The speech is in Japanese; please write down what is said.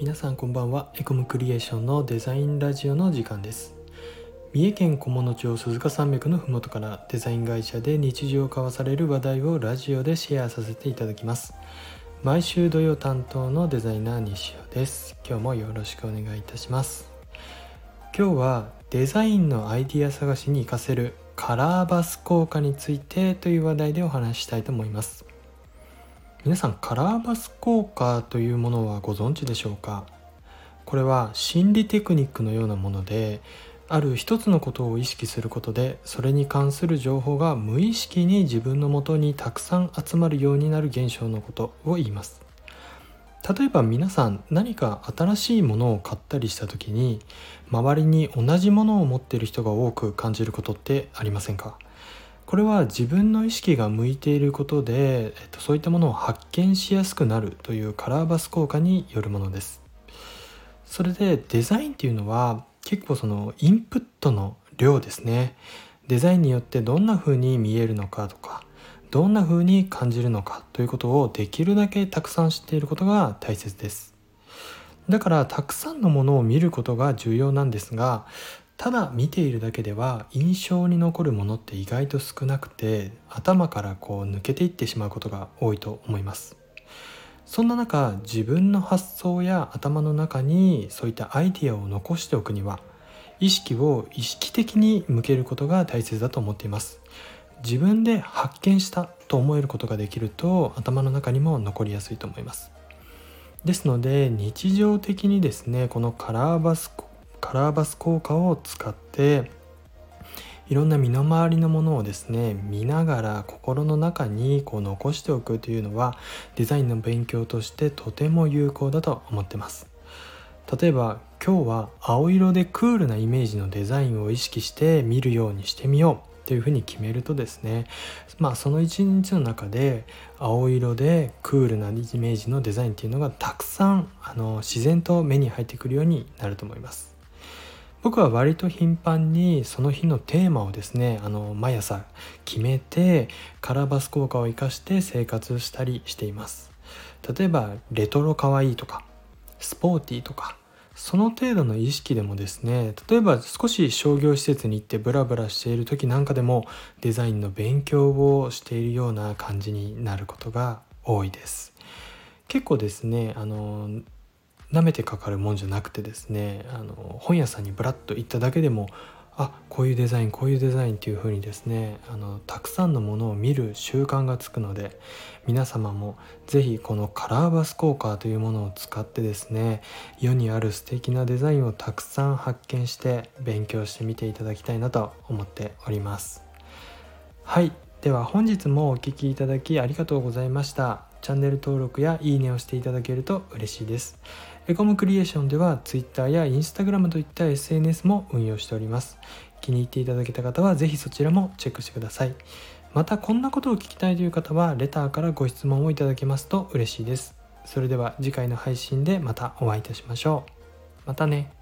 皆さんこんばんは。エコムクリエーションのデザインラジオの時間です。三重県菰野町鈴鹿山脈のふもとからデザイン会社で日常を交わされる話題をラジオでシェアさせていただきます。毎週土曜担当のデザイナー西尾です。今日もよろしくお願いいたします。今日はデザインのアイディア探しに活かせるカラーバス効果についてという話題でお話ししたいと思います。皆さんカラーバス効果というものはご存知でしょうか？これは心理テクニックのようなものである一つのことを意識することでそれに関する情報が無意識に自分のもとにたくさん集まるようになる現象のことを言います。例えば皆さん何か新しいものを買ったりした時に周りに同じものを持っている人が多く感じることってありませんか？これは自分の意識が向いていることで、えっと、そういったものを発見しやすくなるというカラーバス効果によるものです。それでデザインっていうのは結構そのインプットの量ですね。デザインによってどんな風に見えるのかとかどんな風に感じるのかということをできるだけたくさん知っていることが大切です。だからたくさんのものを見ることが重要なんですがただ見ているだけでは印象に残るものって意外と少なくて頭からこう抜けていってしまうことが多いと思います。そんな中自分の発想や頭の中にそういったアイディアを残しておくには意識を意識的に向けることが大切だと思っています。自分で発見したと思えることができると頭の中にも残りやすいと思います。ですので日常的にですねこのカラーバスカラーバス効果を使っていろんな身の回りのものをですね見ながら心の中にこう残しておくというのはデザインの勉強としてとても有効だと思ってます。例えば今日は青色でクールなイメージのデザインを意識して見るようにしてみようというふうに決めるとですねまあその一日の中で青色でクールなイメージのデザインっていうのがたくさんあの自然と目に入ってくるようになると思います。僕は割と頻繁にその日のテーマをですねあの毎朝決めてカラーバス効果を生かして生活したりしています。例えばレトロかわいいとかスポーティーとかその程度の意識でもですね例えば少し商業施設に行ってブラブラしている時なんかでもデザインの勉強をしているような感じになることが多いです。結構ですねあの舐めてかかるもんじゃなくてですねあの本屋さんにブラッと行っただけでもあこういうデザインこういうデザインっていう風にですねあのたくさんのものを見る習慣がつくので皆様も是非このカラーバス効果というものを使ってですね世にある素敵なデザインをたくさん発見して勉強してみていただきたいなと思っております。はい。では本日もお聴きいただきありがとうございました。チャンネル登録やいいねをしていただけると嬉しいです。エコムクリエーションでは Twitter や Instagram といった SNS も運用しております。気に入っていただけた方は是非そちらもチェックしてください。またこんなことを聞きたいという方はレターからご質問をいただけますと嬉しいです。それでは次回の配信でまたお会いいたしましょう。またね。